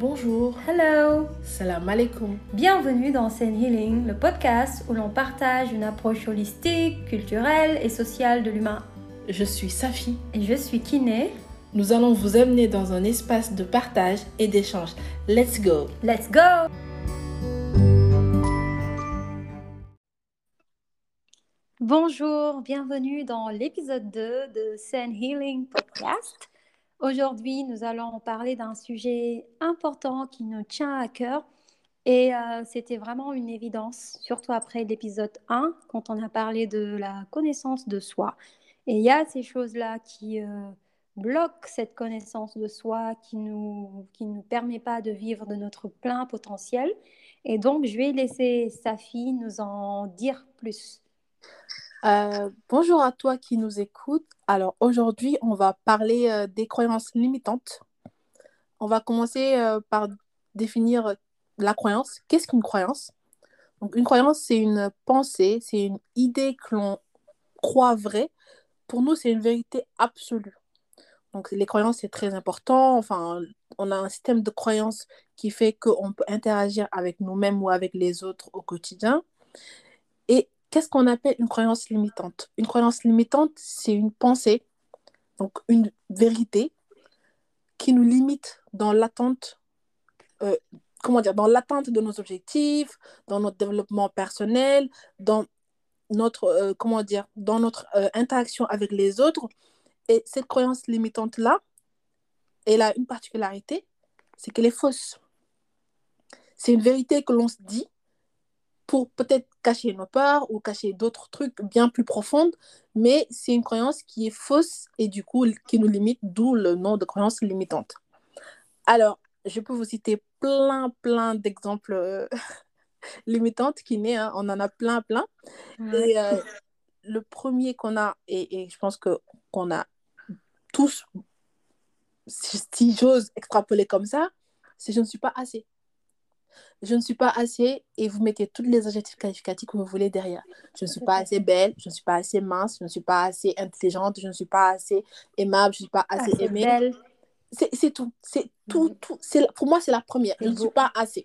Bonjour. Hello. Salam alaikum. Bienvenue dans Zen Healing, le podcast où l'on partage une approche holistique, culturelle et sociale de l'humain. Je suis Safi. Et je suis Kiné. Nous allons vous amener dans un espace de partage et d'échange. Let's go. Let's go. Bonjour, bienvenue dans l'épisode 2 de Zen Healing Podcast. Aujourd'hui, nous allons parler d'un sujet important qui nous tient à cœur. Et euh, c'était vraiment une évidence, surtout après l'épisode 1, quand on a parlé de la connaissance de soi. Et il y a ces choses-là qui euh, bloquent cette connaissance de soi, qui ne nous, qui nous permet pas de vivre de notre plein potentiel. Et donc, je vais laisser Safi nous en dire plus. Euh, bonjour à toi qui nous écoute. Alors aujourd'hui, on va parler euh, des croyances limitantes. On va commencer euh, par définir la croyance. Qu'est-ce qu'une croyance? Donc une croyance, c'est une pensée, c'est une idée que l'on croit vraie. Pour nous, c'est une vérité absolue. Donc les croyances, c'est très important. Enfin, on a un système de croyances qui fait qu'on peut interagir avec nous-mêmes ou avec les autres au quotidien. Qu'est-ce qu'on appelle une croyance limitante? Une croyance limitante, c'est une pensée, donc une vérité qui nous limite dans l'attente, euh, comment dire, dans l'attente de nos objectifs, dans notre développement personnel, dans notre, euh, comment dire, dans notre euh, interaction avec les autres. Et cette croyance limitante-là, elle a une particularité, c'est qu'elle est fausse. C'est une vérité que l'on se dit, pour peut-être cacher nos peurs ou cacher d'autres trucs bien plus profondes, mais c'est une croyance qui est fausse et du coup qui nous limite, d'où le nom de croyance limitante. Alors, je peux vous citer plein, plein d'exemples euh, limitantes qui naissent, hein. on en a plein, plein. Et euh, le premier qu'on a, et, je pense que qu'on a tous, si j'ose extrapoler comme ça, c'est je ne suis pas assez je ne suis pas assez et vous mettez tous les adjectifs qualificatifs que vous voulez derrière. Je ne suis pas assez belle, je ne suis pas assez mince, je ne suis pas assez intelligente, je ne suis pas assez aimable, je ne suis pas assez, aimée. C'est tout. C'est tout, mhm. tout. Pour moi, c'est la première. Je ne suis pas assez.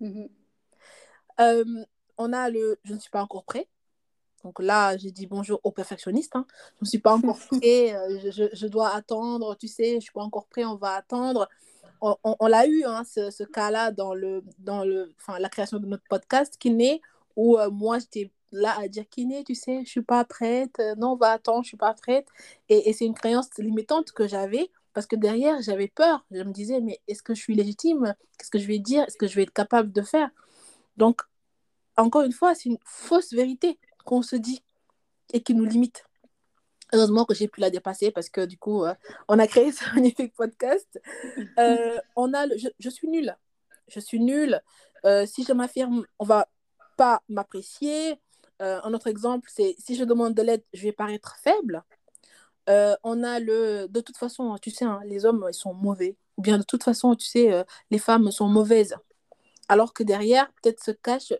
Mhm. Euh, on a le je ne suis pas encore prêt. Donc là, j'ai dit bonjour au perfectionniste. Hein. Je ne suis pas encore prêt. Euh, je, je, dois attendre. Tu sais, je ne suis pas encore prêt. On va attendre on, l'a eu, hein, ce, cas-là, dans, le, dans le, la création de notre podcast, Kiné, où euh, moi, j'étais là à dire Kiné, tu sais, je suis pas prête, euh, non, va, attends, je suis pas prête. Et, c'est une croyance limitante que j'avais, parce que derrière, j'avais peur. Je me disais, mais est-ce que je suis légitime? Qu'est-ce que je vais dire? Est-ce que je vais être capable de faire? Donc, encore une fois, c'est une fausse vérité qu'on se dit et qui nous limite. Heureusement que j'ai pu la dépasser parce que du coup, euh, on a créé ce magnifique podcast. Euh, on a je, suis nulle. Je suis nulle. Euh, si je m'affirme, on va pas m'apprécier. un autre exemple, c'est si je demande de l'aide, je vais paraître faible. on a le. De toute façon, tu sais, hein, les hommes, ils sont mauvais. Ou bien de toute façon, tu sais, les femmes sont mauvaises. Alors que derrière, peut-être se cache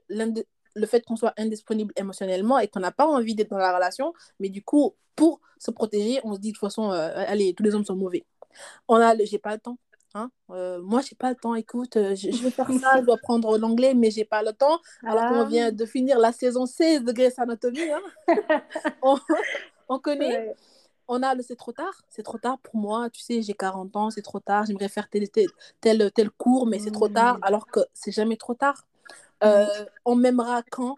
le fait qu'on soit indisponible émotionnellement et qu'on n'a pas envie d'être dans la relation, mais du coup, pour se protéger, on se dit de toute façon, euh, allez, tous les hommes sont mauvais. On a, j'ai pas le temps. Hein euh, moi, j'ai pas le temps. Écoute, euh, je, vais faire ça, je dois prendre l'anglais, mais j'ai pas le temps. Alors qu'on vient ah. de finir la saison 16 de Grey's Anatomy. Hein on, connaît. On a le c'est trop tard. C'est trop tard pour moi. Tu sais, j'ai 40 ans, c'est trop tard. J'aimerais faire tel, tel, tel, cours, mais c'est trop tard. Alors que c'est jamais trop tard. Euh, on m'aimera quand?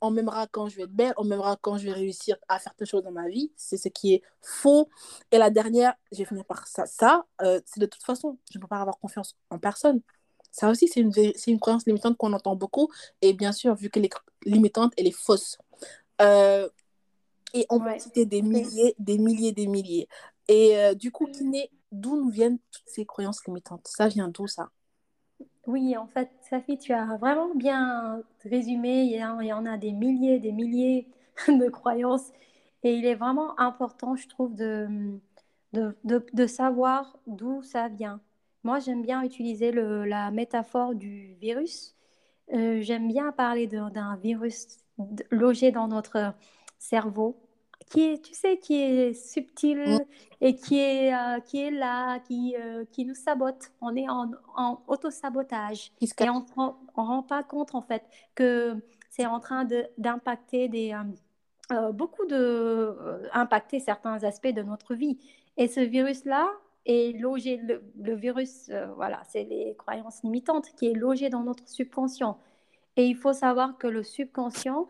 On m'aimera quand je vais être belle, on m'aimera quand je vais réussir à faire quelque chose dans ma vie? C'est ce qui est faux. Et la dernière, je vais finir par ça. Ça, euh, c'est de toute façon, je ne peux pas avoir confiance en personne. Ça aussi, c'est une, une croyance limitante qu'on entend beaucoup. Et bien sûr, vu qu'elle est limitante, elle est fausse. Euh, et on peut citer des milliers, des milliers, des milliers. Et du coup, d'où nous viennent toutes ces croyances limitantes? Ça vient d'où ça? Oui, en fait, Safi, tu as vraiment bien résumé. Il y, en a des milliers, des milliers de croyances. Et il est vraiment important, je trouve, de, de, savoir d'où ça vient. Moi, j'aime bien utiliser la métaphore du virus. Euh, j'aime bien parler d'un virus logé dans notre cerveau qui est, tu sais, qui est subtil et qui est, euh, qui est là, qui, euh, qui nous sabote. On est en, en auto-sabotage. Et on ne rend, pas compte, en fait, que c'est en train de- d'impacter des, euh, beaucoup de, impacter certains aspects de notre vie. Et ce virus-là est logé, le, le virus, voilà, c'est les croyances limitantes qui est logé dans notre subconscient. Et il faut savoir que le subconscient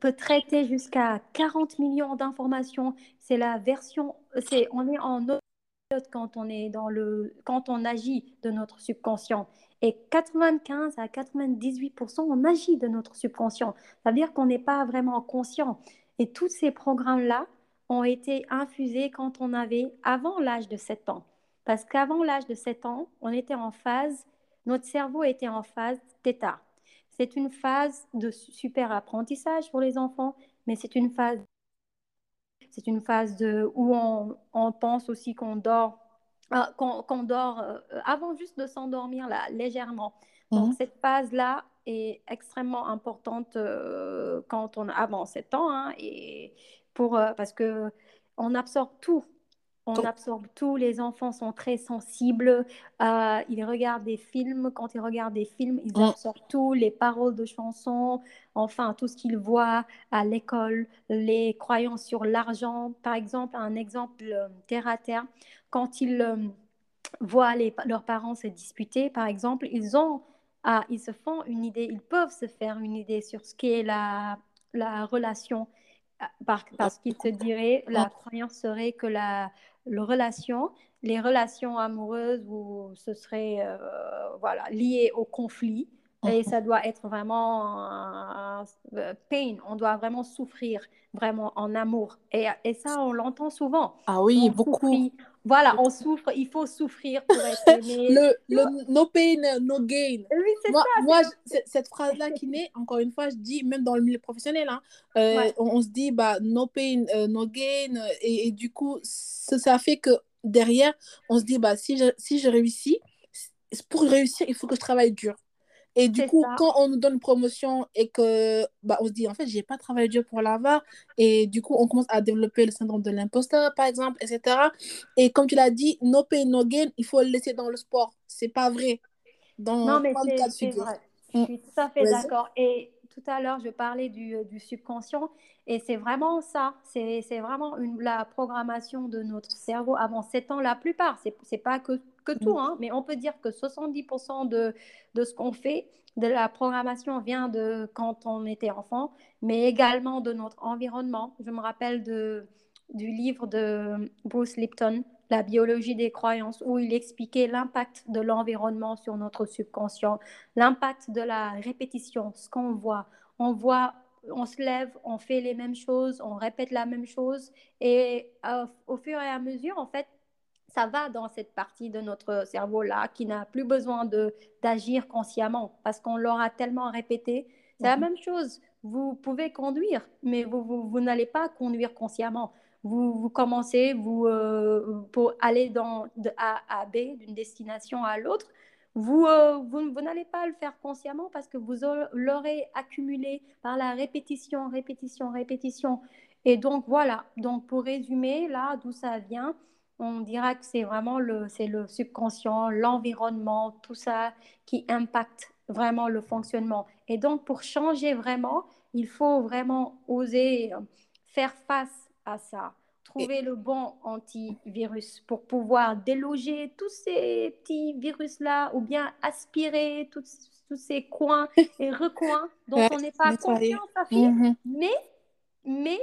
peut traiter jusqu'à 40 millions d'informations. C'est la version, c'est, on est en quand on est dans le, quand on agit de notre subconscient. Et 95 à 98%, on agit de notre subconscient. Ça veut dire qu'on n'est pas vraiment conscient. Et tous ces programmes-là ont été infusés quand on avait avant l'âge de 7 ans. Parce qu'avant l'âge de 7 ans, on était en phase, notre cerveau était en phase θ. C'est une phase de su- super apprentissage pour les enfants, mais c'est une phase, c'est une phase de, où on, on pense aussi qu'on dort, euh, qu'on dort euh, avant juste de s'endormir là, légèrement. Donc Mhm. cette phase-là est extrêmement importante euh, quand on avant 7 ans, hein, et pour, euh, parce que on absorbe tout. On absorbe tout, les enfants sont très sensibles, euh, ils regardent des films, quand ils regardent des films, ils absorbent tout, les paroles de chansons, enfin tout ce qu'ils voient à l'école, les croyances sur l'argent. Par exemple, un exemple euh, terre à terre, quand ils euh, voient les- leurs parents se disputer, par exemple, ils ont, ah, ils se font une idée, ils peuvent se faire une idée sur ce qu'est la, la relation, par- parce qu'ils se diraient, mm, la croyance serait que la, relation, les relations amoureuses, où ce serait euh, voilà, lié au conflit, et ça doit être vraiment un pain, on doit vraiment souffrir, vraiment en amour. Et, et ça, on l'entend souvent. Ah oui, On beaucoup. souffrit, voilà, on souffre, il faut souffrir pour être aimé. Le, le no pain, no gain. Oui, c'est Moi, ça, moi je- cette phrase-là qui naît, encore une fois, je dis, même dans le milieu professionnel, hein, euh, Ouais. on, on se dit, bah, no pain, euh, no gain. euh, Et, et du coup, ça, ça fait que derrière, on se dit, bah, si je, si je réussis, pour réussir, il faut que je travaille dur. Et du coup, ça. quand on nous donne une promotion et que bah, on se dit, en fait, j'ai pas travaillé dur pour l'avoir, et du coup, on commence à développer le syndrome de l'imposteur, par exemple, etc. Et comme tu l'as dit, no pain, no gain, il faut le laisser dans le sport. C'est pas vrai dans Non, mais c'est vrai. Je Mm. suis tout à fait d'accord. Et tout à l'heure, je parlais du, euh, du subconscient. Et c'est vraiment ça. C'est vraiment la programmation de notre cerveau avant 7 ans. La plupart, c'est c'est pas que, tout, hein, mais on peut dire que 70% de, de ce qu'on fait, de la programmation, vient de quand on était enfant, mais également de notre environnement. Je me rappelle du livre de Bruce Lipton, La biologie des croyances, où il expliquait l'impact de l'environnement sur notre subconscient, l'impact de la répétition, ce qu'on voit. On voit, on se lève, on fait les mêmes choses, on répète la même chose, et euh, au fur et à mesure, en fait, ça va dans cette partie de notre cerveau-là qui n'a plus besoin d'agir consciemment parce qu'on l'aura tellement répété. C'est la Mhm. même chose. Vous pouvez conduire, mais vous, vous, vous n'allez pas conduire consciemment. Vous, commencez vous, euh, pour aller dans, de à B, d'une destination à l'autre. Vous, euh, vous, vous n'allez pas le faire consciemment parce que vous aurez- l'aurez accumulé par la répétition, répétition, répétition. Et donc voilà, donc pour résumer, là d'où ça vient, on dira que c'est vraiment le, c'est le subconscient, l'environnement, tout ça qui impacte vraiment le fonctionnement. Et donc pour changer vraiment, il faut vraiment oser faire face à ça, Et, trouver le bon antivirus pour pouvoir déloger tous ces petits virus-là ou bien aspirer tous, tous ces coins et recoins dont ouais, on n'est pas conscient, Mhm. mais, mais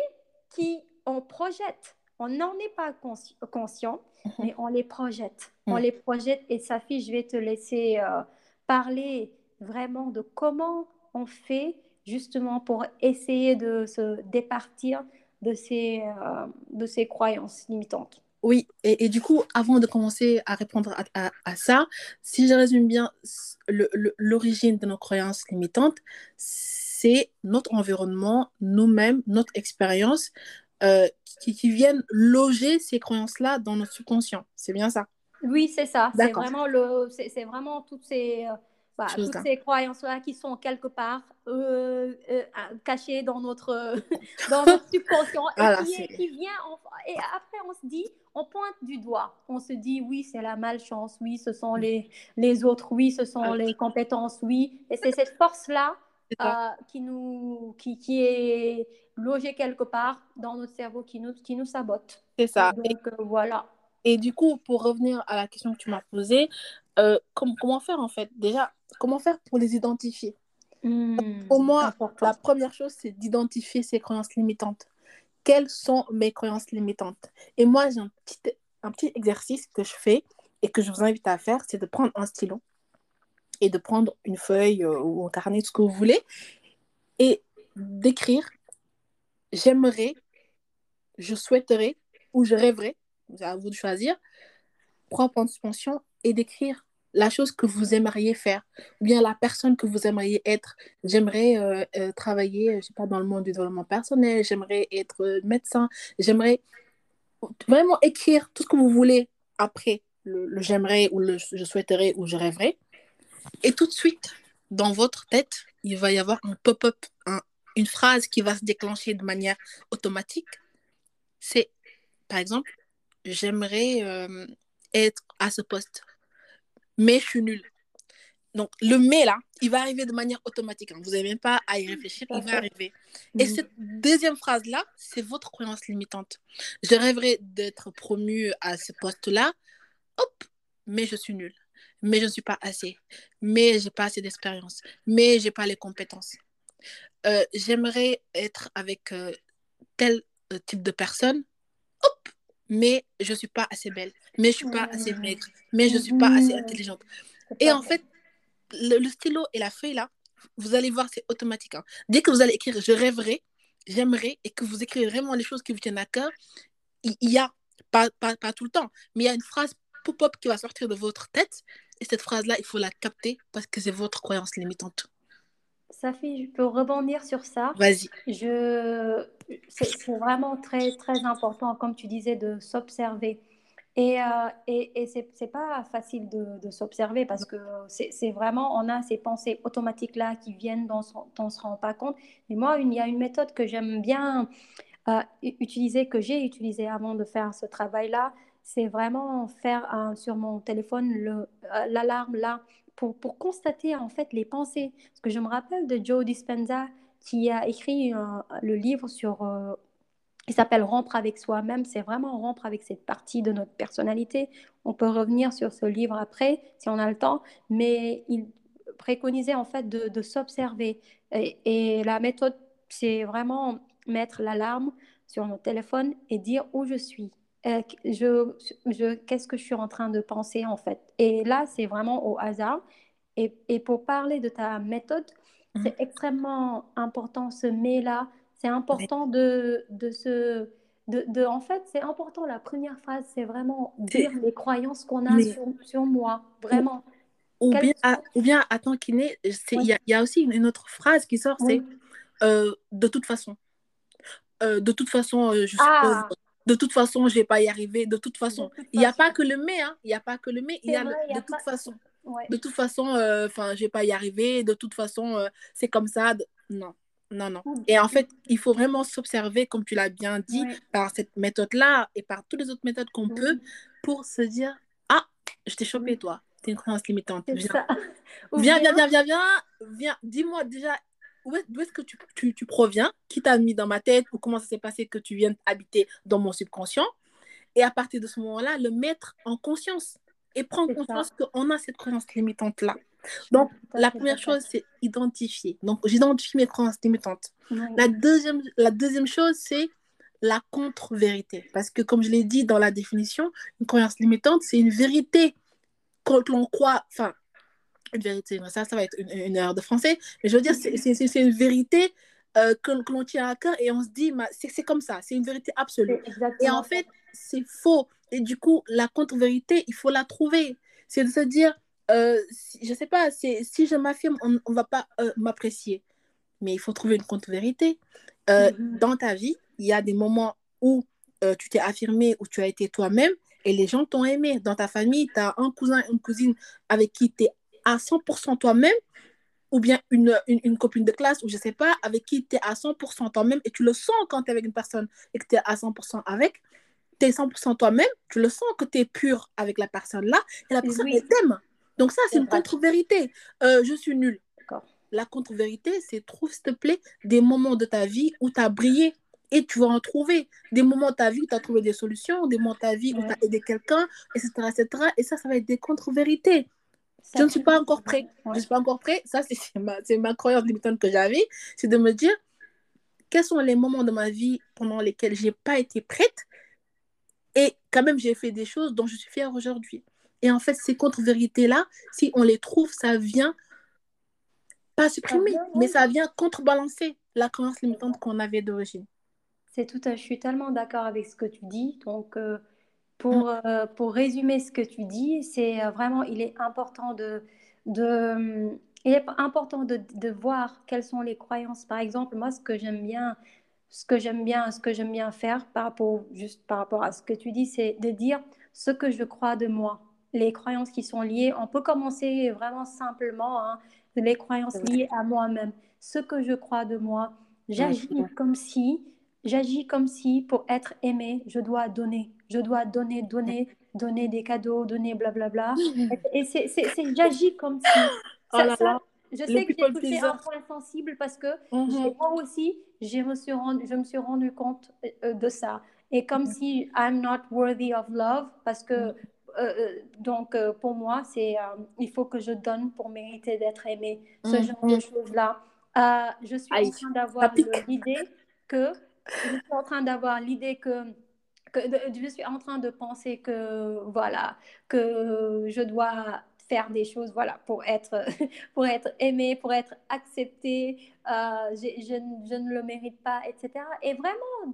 qui on projette. On n'en est pas consci- conscient, Mhm. mais on les projette. On les projette. Et Safi, je vais te laisser euh, parler vraiment de comment on fait justement pour essayer de se départir de ces, euh, de ces croyances limitantes. Oui, et, et du coup, avant de commencer à répondre à, à- à ça, si je résume bien l'origine de nos croyances limitantes, c'est notre environnement, nous-mêmes, notre expérience euh, qui, qui viennent loger ces croyances-là dans notre subconscient. C'est bien ça? Oui, c'est ça. C'est vraiment le, c'est c'est vraiment toutes ces, euh, voilà, toutes ces croyances-là qui sont quelque part euh, euh, cachées dans notre, dans notre subconscient et qui, vient et après on se dit, on pointe du doigt, on se dit oui c'est la malchance, oui ce sont les, les autres, oui ce sont les compétences, oui et c'est cette force-là euh, qui, nous, qui, qui est logée quelque part dans notre cerveau qui nous, qui nous sabote. C'est ça. donc et, voilà. Et du coup, pour revenir à la question que tu m'as posée, comment faire en fait? Déjà, comment faire pour les identifier? Hmm, Pour moi, la première chose, c'est d'identifier ces croyances limitantes. Quelles sont mes croyances limitantes? Et moi, j'ai un petit, un petit exercice que je fais et que je vous invite à faire, c'est de prendre un stylo et de prendre une feuille euh, ou un carnet, ce que vous voulez, et d'écrire j'aimerais, je souhaiterais ou je rêverais, à vous de choisir, prendre en suspension et d'écrire la chose que vous aimeriez faire, ou bien la personne que vous aimeriez être. J'aimerais euh, euh, travailler, je sais pas, dans le monde du développement personnel, j'aimerais être euh, médecin, j'aimerais vraiment écrire tout ce que vous voulez après le, j'aimerais ou le je souhaiterais ou je rêverais. Et tout de suite, dans votre tête, il va y avoir un pop-up, une phrase qui va se déclencher de manière automatique. C'est, par exemple, j'aimerais être à ce poste mais je suis nulle. Donc, le mais là, il va arriver de manière automatique. Hein. Vous n'avez même pas à y réfléchir, il va arriver. Et mhm. cette deuxième phrase-là, c'est votre croyance limitante. Je rêverais d'être promu à ce poste-là. Hop, mais je suis nulle. Mais je ne suis pas assez. Mais je n'ai pas assez d'expérience. Mais je n'ai pas les compétences. Euh, j'aimerais être avec euh, tel euh, type de personne. Mais je ne suis pas assez belle, mais je ne suis pas assez maigre, mais je ne suis pas assez intelligente. Et en fait, le, stylo et la feuille là, vous allez voir, c'est automatique. Hein. Dès que vous allez écrire je rêverais, j'aimerais, et que vous écrivez vraiment les choses qui vous tiennent à cœur, il y, a, pas, pas, pas, tout le temps, mais il y a une phrase pop-up qui va sortir de votre tête, et cette phrase-là, il faut la capter parce que c'est votre croyance limitante. Safi, je peux rebondir sur ça? Vas-y. Je... C'est vraiment très, très important, comme tu disais, de s'observer. Et, euh, et, et c'est pas facile de, de s'observer parce que c'est vraiment, on a ces pensées automatiques-là qui viennent dont on ne se rend pas compte. Mais moi, il y a une méthode que j'aime bien euh, utiliser, que j'ai utilisée avant de faire ce travail-là. C'est vraiment faire un, sur mon téléphone euh, l'alarme là pour, pour, constater en fait les pensées. Parce que je me rappelle de Joe Dispenza qui a écrit euh, le livre sur... Euh, il s'appelle Rompre avec soi-même. C'est vraiment rompre avec cette partie de notre personnalité. On peut revenir sur ce livre après si on a le temps, mais il préconisait en fait de, de s'observer. Et, et, la méthode, c'est vraiment mettre l'alarme sur notre téléphone et dire où je suis. Euh, je, je, qu'est-ce que je suis en train de penser en fait? Et là, c'est vraiment au hasard. Et, et, pour parler de ta méthode, mhm. c'est extrêmement important ce mais-là. C'est important de, de se... De, de, en fait, c'est important. La première phrase, c'est vraiment dire les croyances qu'on a sur, sur, moi. Vraiment. Ou, bien, ou bien, attends, Kiné, il y, a, y, a aussi une, autre phrase qui sort, c'est euh, de toute façon. Euh, de toute façon, je suis ah de toute façon, je vais pas y arriver. De toute façon, il n'y a pas que le mais, hein. Il n'y a pas que le mais, il y a, de, toute façon. de toute façon. enfin, je vais pas y arriver. De toute façon, euh, c'est comme ça. Non, non, non. Et en fait, il faut vraiment s'observer, comme tu l'as bien dit, par cette méthode-là et par toutes les autres méthodes qu'on peut pour se dire, ah, je t'ai chopé, toi. C'est une croyance limitante. Viens. viens, viens, viens, viens, viens, viens. Dis-moi déjà d'où est-ce que tu, tu, tu, proviens, qui t'a mis dans ma tête ou comment ça s'est passé que tu viennes habiter dans mon subconscient. Et à partir de ce moment-là, le mettre en conscience et prendre conscience qu'on a cette croyance limitante-là. Donc, la première chose, c'est identifier. Donc, j'identifie mes croyances limitantes. La, deuxième, la deuxième chose, c'est la contre-vérité. Parce que, comme je l'ai dit dans la définition, une croyance limitante, c'est une vérité quand l'on croit, enfin, une vérité. Ça, ça va être une, heure de français. Mais je veux dire, c'est une vérité euh, que, l'on tient à cœur et on se dit, c'est comme ça, c'est une vérité absolue. Et en fait, c'est faux. Et du coup, la contre-vérité, il faut la trouver. C'est de se dire, euh, je sais pas, si je m'affirme, on ne va pas euh, m'apprécier. Mais il faut trouver une contre-vérité. Mm-hmm. Dans ta vie, il y a des moments où tu t'es affirmé, où tu as été toi-même, et les gens t'ont aimé. Dans ta famille, tu as un cousin, une cousine avec qui tu es à 100% toi-même, ou bien une, une, une, copine de classe, ou je sais pas, avec qui tu es à 100% toi-même, et tu le sens quand tu es avec une personne et que tu es à 100% avec, tu es 100% toi-même, tu le sens que tu es pur avec la personne là, et la personne, oui. elle t'aime. Donc ça, c'est une contre-vérité. Euh, je suis nulle. La contre-vérité, c'est trouve, s'il te plaît, des moments de ta vie où tu as brillé et tu vas en trouver. Des moments de ta vie où tu as trouvé des solutions, des moments de ta vie où tu as aidé quelqu'un, etc., etc. Et ça, ça va être des contre-vérités. Je ne suis pas encore prêt. Ouais. Je ne suis pas encore prêt. Ça, c'est ma, ma croyance limitante que j'avais. C'est de me dire quels sont les moments de ma vie pendant lesquels je n'ai pas été prête et quand même j'ai fait des choses dont je suis fière aujourd'hui. Et en fait, ces contre-vérités-là, si on les trouve, ça vient pas supprimer, mais ça vient contrebalancer la croyance limitante qu'on avait d'origine. C'est tout à, je suis tellement d'accord avec ce que tu dis. Donc, euh, pour, euh, pour résumer ce que tu dis, c'est euh, vraiment, il est important de, de, il est important de, de, voir quelles sont les croyances. Par exemple, moi, ce que j'aime bien, ce que j'aime bien, ce que j'aime bien faire par rapport, juste par rapport à ce que tu dis, c'est de dire ce que je crois de moi. Les croyances qui sont liées, on peut commencer vraiment simplement, hein, les croyances liées à moi-même. Ce que je crois de moi, j'agis comme si, j'agis comme si pour être aimé, je dois donner je dois donner, donner, donner des cadeaux, donner blablabla. Et c'est, j'agis comme si. Ça, oh là là. je sais que j'ai touché un point sensible parce que mm -hmm. moi aussi, je me, suis rendu, je me suis rendu compte euh, de ça. Et comme mm -hmm. si I'm not worthy of love, parce que mm -hmm. euh, donc euh, pour moi, c'est il faut que je donne pour mériter d'être aimé. Ce genre de choses-là. je suis Aïe, en train d'avoir l'idée que je suis en train d'avoir l'idée que que je suis en train de penser que voilà que je dois faire des choses voilà pour être pour être aimé pour être accepté euh, je, je, je, ne le mérite pas etc et vraiment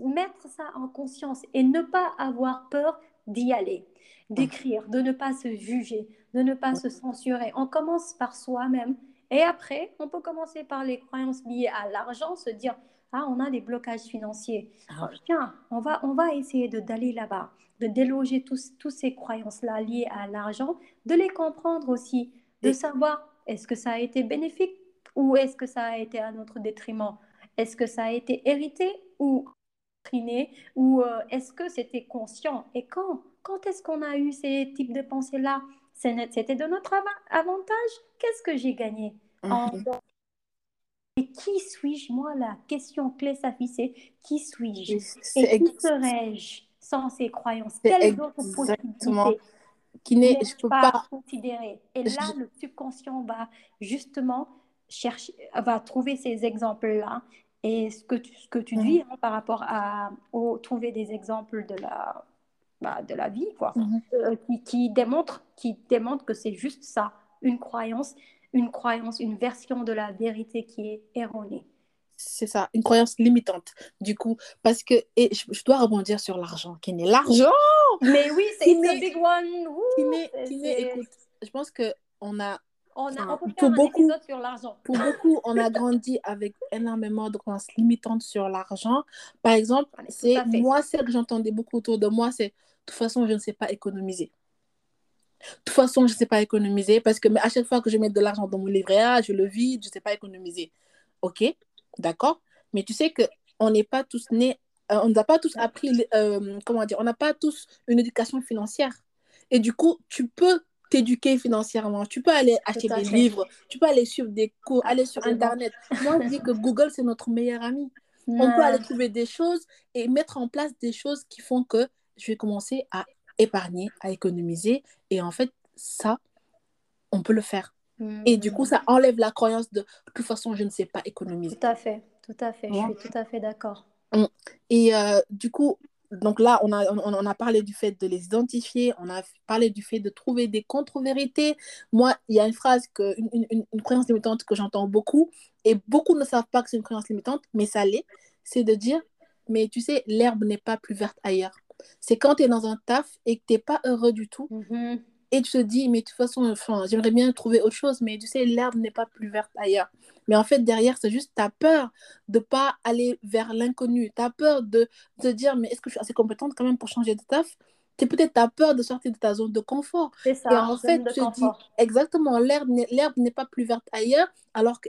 mettre ça en conscience et ne pas avoir peur d'y aller d'écrire de ne pas se juger de ne pas se censurer. On commence par soi-même et après on peut commencer par les croyances liées à l'argent se dire ah, on a des blocages financiers. Ah. Tiens, on va, on va essayer d'aller là-bas, de déloger tous, tous ces croyances-là liées à l'argent, de les comprendre aussi, de savoir est-ce que ça a été bénéfique ou est-ce que ça a été à notre détriment? Est-ce que ça a été hérité ou triné ou euh, est-ce que c'était conscient? Et quand Quand est-ce qu'on a eu ces types de pensées-là? C'était de notre avantage Qu'est-ce que j'ai gagné en mhm. Et qui suis-je Moi, la question clé s'affiche, c'est qui suis-je? Et qui serais-je sans ces croyances? Quelles autres possibilités qui n'est, je peux pas, pas considérer. Et là, le subconscient va justement chercher, va trouver ces exemples-là. Et ce que tu, ce que tu mm -hmm. dis hein, par rapport à au, trouver des exemples de la, bah, de la vie, quoi, mm -hmm. euh, qui, qui, démontrent, qui démontrent que c'est juste ça, une croyance une croyance, une version de la vérité qui est erronée. C'est ça, une croyance limitante. Du coup, parce que, et je, je dois rebondir sur l'argent, qui n'est l'argent Mais oui, c'est une big one. qui n'est, qui n'est, écoute, je pense qu'on a on, a, on peut faire un beaucoup, sur l'argent. Pour beaucoup, on a grandi avec énormément de croyances limitantes sur l'argent. Par exemple, c'est moi, celle que j'entendais beaucoup autour de moi, c'est de toute façon, je ne sais pas économiser. De toute façon, je ne sais pas économiser parce que à chaque fois que je mets de l'argent dans mon livret A, je le vide, je ne sais pas économiser. Ok, d'accord. Mais tu sais qu'on n'est pas tous nés, euh, on n'a pas tous appris, euh, comment dire, on n'a pas tous une éducation financière. Et du coup, tu peux t'éduquer financièrement, tu peux aller acheter des livres, tu peux aller suivre des cours, aller sur Internet. Moi, je dis que Google, c'est notre meilleur ami. On peut aller trouver des choses et mettre en place des choses qui font que je vais commencer à épargner, à économiser. Et en fait, ça, on peut le faire. Mmh. Et du coup, ça enlève la croyance de, de toute façon, je ne sais pas économiser. Tout à fait, tout à fait. Ouais. Je suis tout à fait d'accord. Et euh, du coup, donc là, on a, on, on, a parlé du fait de les identifier, on a parlé du fait de trouver des contre-vérités. Moi, il y a une phrase, que, une, une, une croyance limitante que j'entends beaucoup, et beaucoup ne savent pas que c'est une croyance limitante, mais ça l'est, c'est de dire, mais tu sais, l'herbe n'est pas plus verte ailleurs c'est quand tu es dans un taf et que tu n'es pas heureux du tout. Mm -hmm. Et tu te dis, mais de toute façon, enfin, j'aimerais bien trouver autre chose, mais tu sais, l'herbe n'est pas plus verte ailleurs. Mais en fait, derrière, c'est juste, tu as peur de ne pas aller vers l'inconnu. Tu as peur de te dire, mais est-ce que je suis assez compétente quand même pour changer de taf? Peut-être as peur de sortir de ta zone de confort. C'est ça, Et en fait, tu te dis, exactement, l'herbe n'est pas plus verte ailleurs, alors que,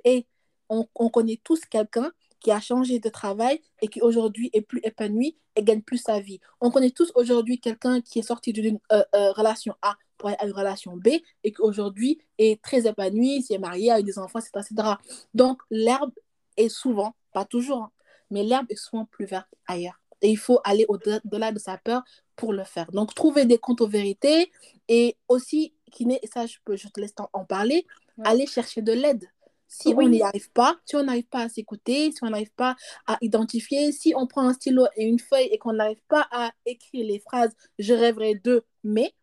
on, on connaît tous quelqu'un qui a changé de travail et qui aujourd'hui est plus épanoui et gagne plus sa vie. On connaît tous aujourd'hui quelqu'un qui est sorti d'une euh, euh, relation A pour aller à une relation B et qui aujourd'hui est très épanoui, s'est marié, a eu des enfants, etc. etc. Donc l'herbe est souvent, pas toujours, hein, mais l'herbe est souvent plus verte ailleurs. Et il faut aller au-delà de sa peur pour le faire. Donc, trouver des comptes aux vérités et aussi, Kiné, et ça, je, peux, je te laisse en parler, aller chercher de l'aide. Si on n'y arrive pas, si on n'arrive pas à s'écouter, si on n'arrive pas à identifier, si on prend un stylo et une feuille et qu'on n'arrive pas à écrire les phrases je rêverais de, mais,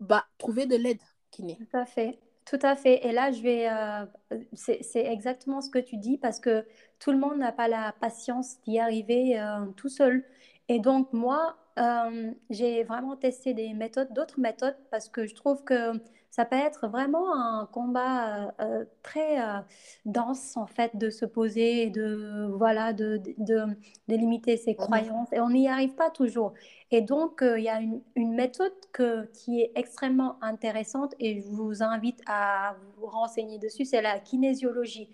bah, trouver de l'aide, Kiné. Tout à fait. Tout à fait. Et là, je vais. Euh, c'est exactement ce que tu dis parce que tout le monde n'a pas la patience d'y arriver euh, tout seul. Et donc, moi, euh, j'ai vraiment testé des méthodes, d'autres méthodes, parce que je trouve que ça peut être vraiment un combat euh, très euh, dense, en fait, de se poser, de, voilà, de, de, de limiter ses mmh croyances. Et on n'y arrive pas toujours. Et donc, il y a une, une méthode que, qui est extrêmement intéressante et je vous invite à vous renseigner dessus, c'est la kinésiologie.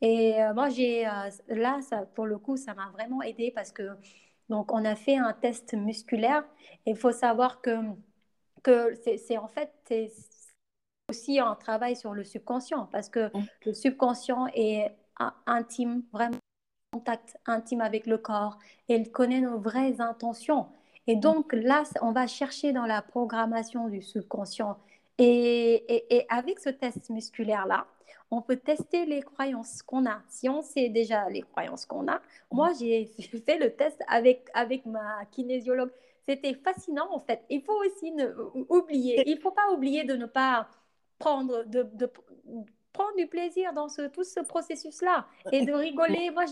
Et moi, j'ai là, ça, pour le coup, ça m'a vraiment aidé parce que donc, on a fait un test musculaire. Et il faut savoir que, que c'est en fait aussi un travail sur le subconscient parce que mm. le subconscient est intime, vraiment contact intime avec le corps et il connaît nos vraies intentions. Et mm. donc là, on va chercher dans la programmation du subconscient. Et, et avec ce test musculaire-là, on peut tester les croyances qu'on a. Si on sait déjà les croyances qu'on a, moi mm. j'ai fait le test avec, avec ma kinésiologue. C'était fascinant en fait. Il faut aussi ne, oublier, il faut pas oublier de ne pas de, prendre du plaisir dans tout ce processus-là et de rigoler. Moi,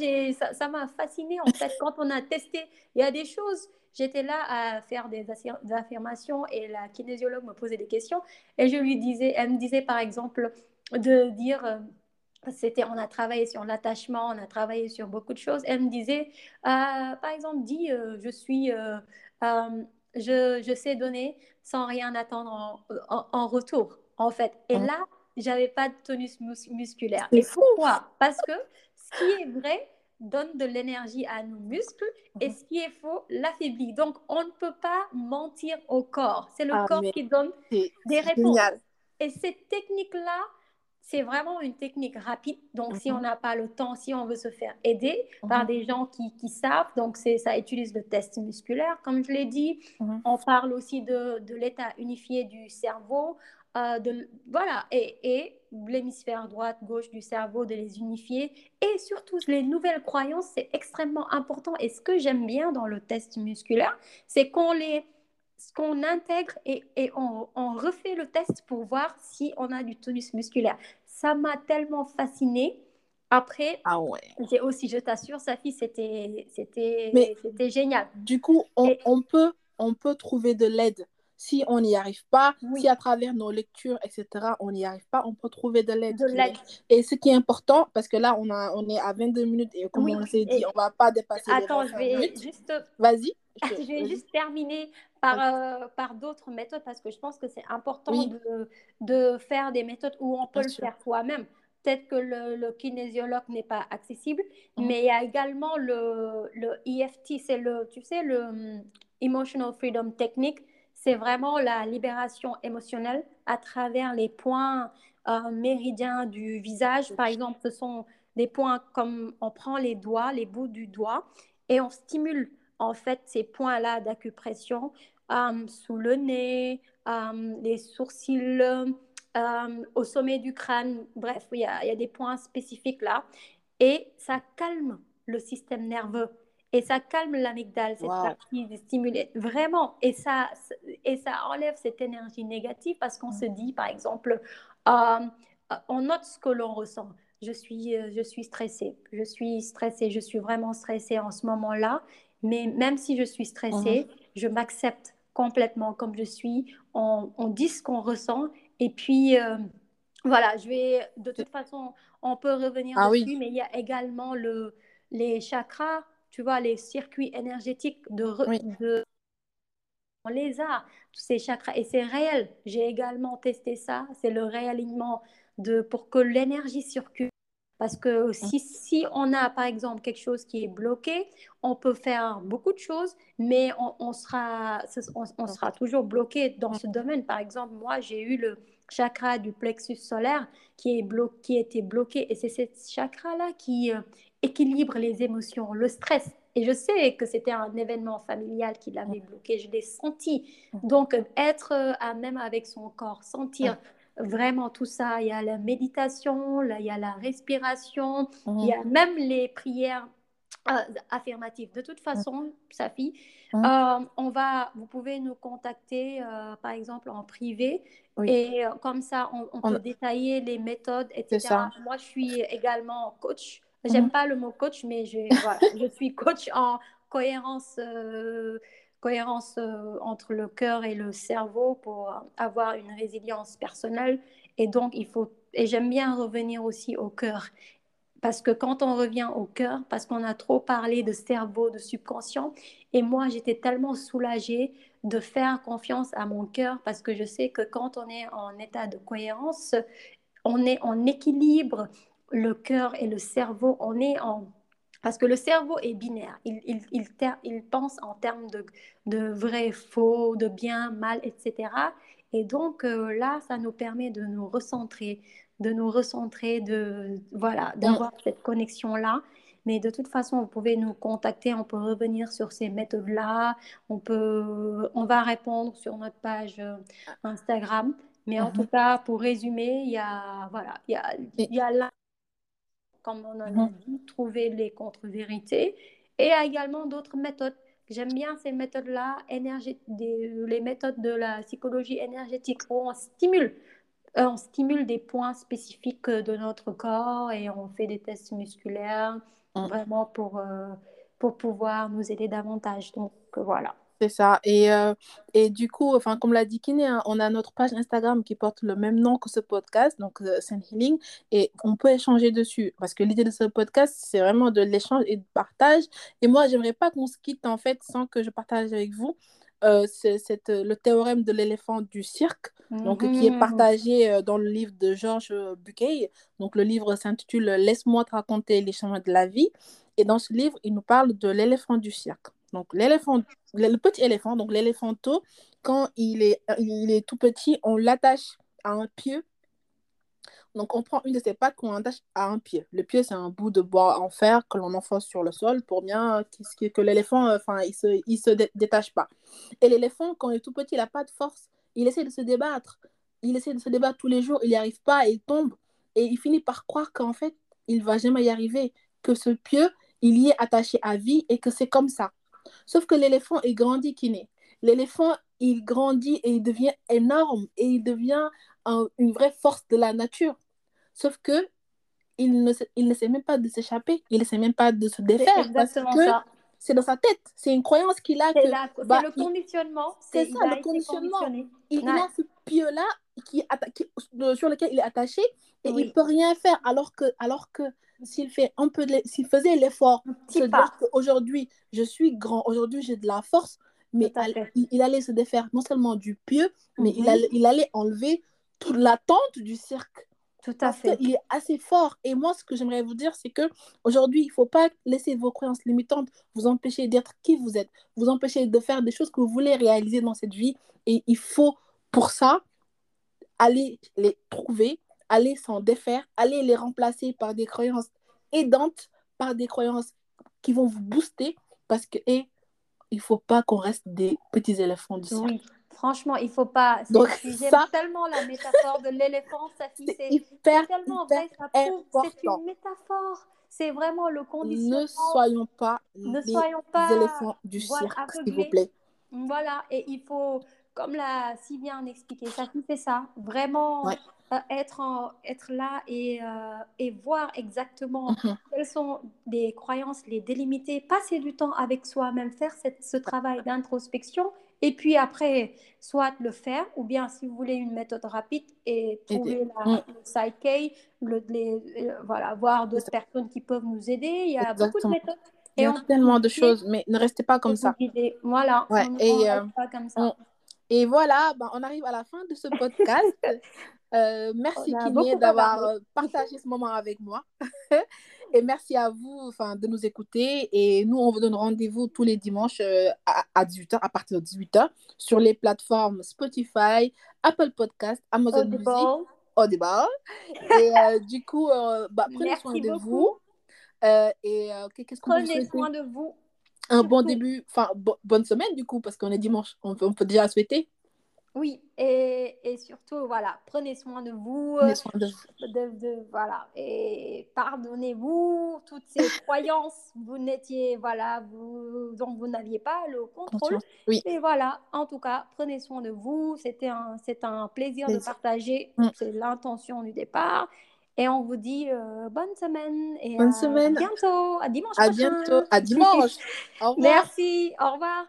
ça m'a fasciné en fait quand on a testé. Il y a des choses, j'étais là à faire des affirmations et la kinésiologue me posait des questions et je lui disais, elle me disait par exemple, de dire, euh, c'était, on a travaillé sur l'attachement, on a travaillé sur beaucoup de choses. Elle me disait, euh, par exemple, dis, euh, je suis, je, sais donner sans rien attendre en, en, retour, en fait. Et mmh. là, j'avais pas de tonus musculaire. Et pourquoi? Parce que ce qui est vrai donne de l'énergie à nos muscles et mmh. ce qui est faux l'affaiblit. Donc, on ne peut pas mentir au corps. C'est le ah, corps qui donne des réponses. Et cette technique-là, c'est vraiment une technique rapide. Donc, si mhm. on n'a pas le temps, si on veut se faire aider par mhm. des gens qui, qui savent, donc ça utilise le test musculaire, comme je l'ai dit. Mhm. On parle aussi de, de l'état unifié du cerveau. Euh, de, voilà, et, et l'hémisphère droite-gauche du cerveau, de les unifier. Et surtout, les nouvelles croyances, c'est extrêmement important. Et ce que j'aime bien dans le test musculaire, c'est qu'on les ce qu'on intègre et, et on, on, refait le test pour voir si on a du tonus musculaire. Ça m'a tellement fascinée. Après, ah ouais. j'ai aussi, je t'assure, Safi, c'était, c'était, c'était génial. Du coup, on, on, peut, on peut trouver de l'aide. Si on n'y arrive pas, si à travers nos lectures, etc., on n'y arrive pas, on peut trouver de l'aide. Et ce qui est important, parce que là, on, a, on est à 22 minutes et comme on s'est dit, on ne va pas dépasser Attends, je vais juste... Vas-y. Je, vais juste terminer par, euh, par d'autres méthodes parce que je pense que c'est important de, de, faire des méthodes où on peut le faire soi-même. Peut-être que le, le kinésiologue n'est pas accessible, mhm. mais il y a également le, le EFT, c'est le, tu sais, le hum, Emotional Freedom Technique. C'est vraiment la libération émotionnelle à travers les points euh, méridiens du visage. Par exemple, ce sont des points comme on prend les doigts, les bouts du doigt, et on stimule en fait ces points-là d'acupression euh, sous le nez, euh, les sourcils, au sommet du crâne. Bref, il y, a, il y, a, des points spécifiques là. Et ça calme le système nerveux. Et ça calme l'amygdale, cette partie stimulée. Vraiment. Et ça, et ça enlève cette énergie négative parce qu'on se dit, par exemple, on note ce que l'on ressent je suis, je suis stressée, je suis stressée, je suis vraiment stressée en ce moment-là. Mais même si je suis stressée, mhm. je m'accepte complètement comme je suis. On, dit ce qu'on ressent. Et puis, euh, voilà, je vais, de toute façon, on peut revenir ah dessus, mais il y a également le, les chakras, tu vois, les circuits énergétiques de, de on les a, tous ces chakras, et c'est réel. J'ai également testé ça, c'est le réalignement de, pour que l'énergie circule. Parce que si, si on a, par exemple, quelque chose qui est bloqué, on peut faire beaucoup de choses, mais on, on sera, on, sera toujours bloqué dans ce domaine. Par exemple, moi, j'ai eu le chakra du plexus solaire qui, est blo qui était bloqué, et c'est ce chakra-là qui euh, équilibre les émotions, le stress. Et je sais que c'était un événement familial qui l'avait bloqué, je l'ai senti. Donc, être euh, à même avec son corps, sentir vraiment tout ça. Il y a la méditation, là, il y a la respiration, il y a même les prières euh, affirmatives. De toute façon, Safi, mhm. euh, on va, vous pouvez nous contacter, euh, par exemple, en privé. Et comme ça, on, peut détailler les méthodes, etc. Moi, je suis également coach. J'aime mhm. pas le mot coach, mais je, je suis coach en cohérence cohérence euh, entre le cœur et le cerveau pour avoir une résilience personnelle. Et donc, il faut, et j'aime bien revenir aussi au cœur. Parce que quand on revient au cœur, parce qu'on a trop parlé de cerveau, de subconscient, et moi j'étais tellement soulagée de faire confiance à mon cœur parce que je sais que quand on est en état de cohérence, on est en équilibre, le cœur et le cerveau, on est en parce que le cerveau est binaire. Il, il, il, il pense en termes de, de, vrai, faux, de bien, mal, etc. Et donc euh, là, ça nous permet de nous recentrer, de nous recentrer, de voilà, d'avoir cette connexion-là. Mais de toute façon, vous pouvez nous contacter, on peut revenir sur ces méthodes-là, on, peut, on va répondre sur notre page euh, Instagram. Mais en tout mm-hmm. cas, pour résumer, il y a, voilà, il y a, il y a là comme on en a mhm. dit, trouver les contre-vérités. Et il y a également d'autres méthodes. J'aime bien ces méthodes-là, les méthodes de la psychologie énergétique où on stimule, euh, on stimule des points spécifiques de notre corps et on fait des tests musculaires mhm. vraiment pour, euh, pour pouvoir nous aider davantage. Donc voilà. C'est ça. Et, euh, et du coup, enfin, comme l'a dit Kiné, hein, on a notre page Instagram qui porte le même nom que ce podcast, donc euh, Healing, et on peut échanger dessus. Parce que l'idée de ce podcast, c'est vraiment de l'échange et de partage. Et moi, j'aimerais pas qu'on se quitte en fait sans que je partage avec vous euh, c'est le théorème de l'éléphant du cirque, donc, qui est mhm. partagé dans le livre de Georges Buquet. Donc, le livre s'intitule Laisse-moi te raconter les chemins de la vie. Et dans ce livre, il nous parle de l'éléphant du cirque. Donc, l'éléphant, le petit éléphant, donc l'éléphanto, quand il est, tout petit, on l'attache à un pieu. Donc, on prend une de ses pattes qu'on attache à un pied. Le pied, c'est un bout de bois en fer que l'on enfonce sur le sol pour bien que, l'éléphant, enfin, il se, il se détache pas. Et l'éléphant, quand il est tout petit, il n'a pas de force. Il essaie de se débattre. Il essaie de se débattre tous les jours. Il n'y arrive pas. Il tombe. Et il finit par croire qu'en fait, il va jamais y arriver. Que ce pieu, il y est attaché à vie et que c'est comme ça. Sauf que l'éléphant, il grandit kiné. L'éléphant, il grandit et il devient énorme et il devient une vraie force de la nature. Sauf que il ne, il ne sait même pas de s'échapper, il ne sait même pas de se défaire parce que c'est dans sa tête. C'est une croyance qu'il a. C'est bah, le conditionnement. C'est ça, le conditionnement. Il, a ce pieu-là qui, sur lequel il est attaché et il ne peut rien faire alors que, alors que s'il fait un peu s'il faisait l'effort de dire qu'aujourd'hui je suis grand, aujourd'hui j'ai de la force, mais il, allait se défaire non seulement du pieu, mais il, mhm. allait, il allait enlever toute l'attente du cirque. Tout à fait. Il est assez fort. Et moi, ce que j'aimerais vous dire, c'est que aujourd'hui, il ne faut pas laisser vos croyances limitantes vous empêcher d'être qui vous êtes, vous empêcher de faire des choses que vous voulez réaliser dans cette vie. Et il faut, pour ça, aller les trouver, aller s'en défaire, aller les remplacer par des croyances aidantes, par des croyances qui vont vous booster, parce que et, il faut pas qu'on reste des petits éléphants du cirque. Oui, franchement, il faut pas. Donc, J'aime tellement la métaphore de l'éléphant, c'est hyper, tellement hyper vrai, C'est une métaphore. C'est vraiment le conditionnement. Ne soyons pas ne les soyons pas, éléphants du cirque, s'il vous plaît. Voilà, et il faut, comme l'a si bien expliqué, ça fait ça. Vraiment, euh, être, être là et, euh, et voir exactement mhm. quelles sont des croyances, les délimiter, passer du temps avec soi-même, faire cette, ce travail d'introspection et puis après, soit le faire, ou bien si vous voulez une méthode rapide et trouver la, le psyche, le, les, euh, voilà, voir d'autres personnes qui peuvent nous aider. Il y a beaucoup de méthodes. Il y a on tellement de choses, mais ne restez pas comme ça. guider. Voilà, Ouais, on et, euh, pas comme ça. on- Et voilà, ben, on arrive à la fin de ce podcast. Euh, merci Kiné d'avoir partagé ce moment avec moi. Et merci à vous de nous écouter. Et nous, on vous donne rendez-vous tous les dimanches euh, à, à 18h, à partir de 18h, sur les plateformes Spotify, Apple Podcast, Amazon Music, Audible. Audible. Et euh, du coup, euh, bah, prenez Merci soin de vous. Et qu'est-ce qu'on peut vous Prenez soin de vous. Un bon début, enfin, bo- bonne semaine du coup, parce qu'on est dimanche. On peut, on peut déjà souhaiter. Oui, et, et surtout, voilà, prenez soin de vous. Prenez soin de de, de- voilà et pardonnez-vous toutes ces croyances vous n'étiez voilà vous dont vous n'aviez pas le contrôle. Oui. et voilà en tout cas prenez soin de vous c'était un c'est un plaisir de partager Mm. c'est l'intention du départ et on vous dit euh, bonne semaine et Bonne à semaine. bientôt à dimanche À prochain bientôt. À dimanche. Au revoir. merci au revoir